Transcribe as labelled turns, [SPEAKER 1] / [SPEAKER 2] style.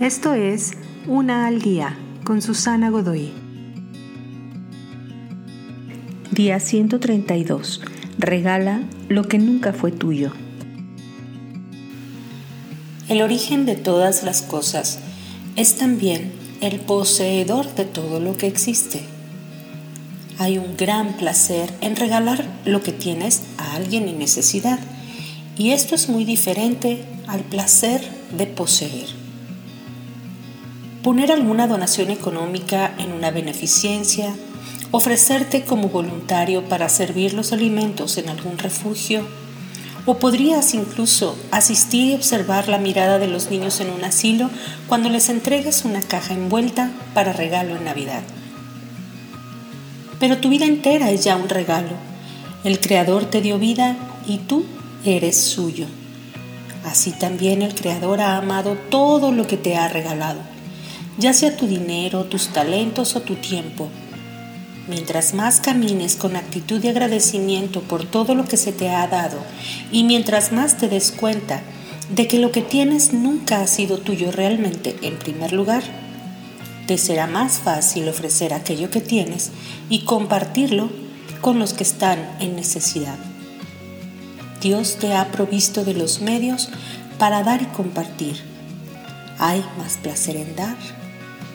[SPEAKER 1] Esto es Una al Día con Susana Godoy. Día 132. Regala lo que nunca fue tuyo.
[SPEAKER 2] El origen de todas las cosas es también el poseedor de todo lo que existe. Hay un gran placer en regalar lo que tienes a alguien en necesidad y esto es muy diferente al placer de poseer. Poner alguna donación económica en una beneficencia, ofrecerte como voluntario para servir los alimentos en algún refugio, o podrías incluso asistir y observar la mirada de los niños en un asilo cuando les entregues una caja envuelta para regalo en Navidad. Pero tu vida entera es ya un regalo. El Creador te dio vida y tú eres suyo. Así también el Creador ha amado todo lo que te ha regalado, ya sea tu dinero, tus talentos o tu tiempo Mientras más camines con actitud de agradecimiento por todo lo que se te ha dado y mientras más te des cuenta de que lo que tienes nunca ha sido tuyo realmente en primer lugar, te será más fácil ofrecer aquello que tienes y compartirlo con los que están en necesidad. Dios te ha provisto de los medios para dar y compartir. Hay más placer en dar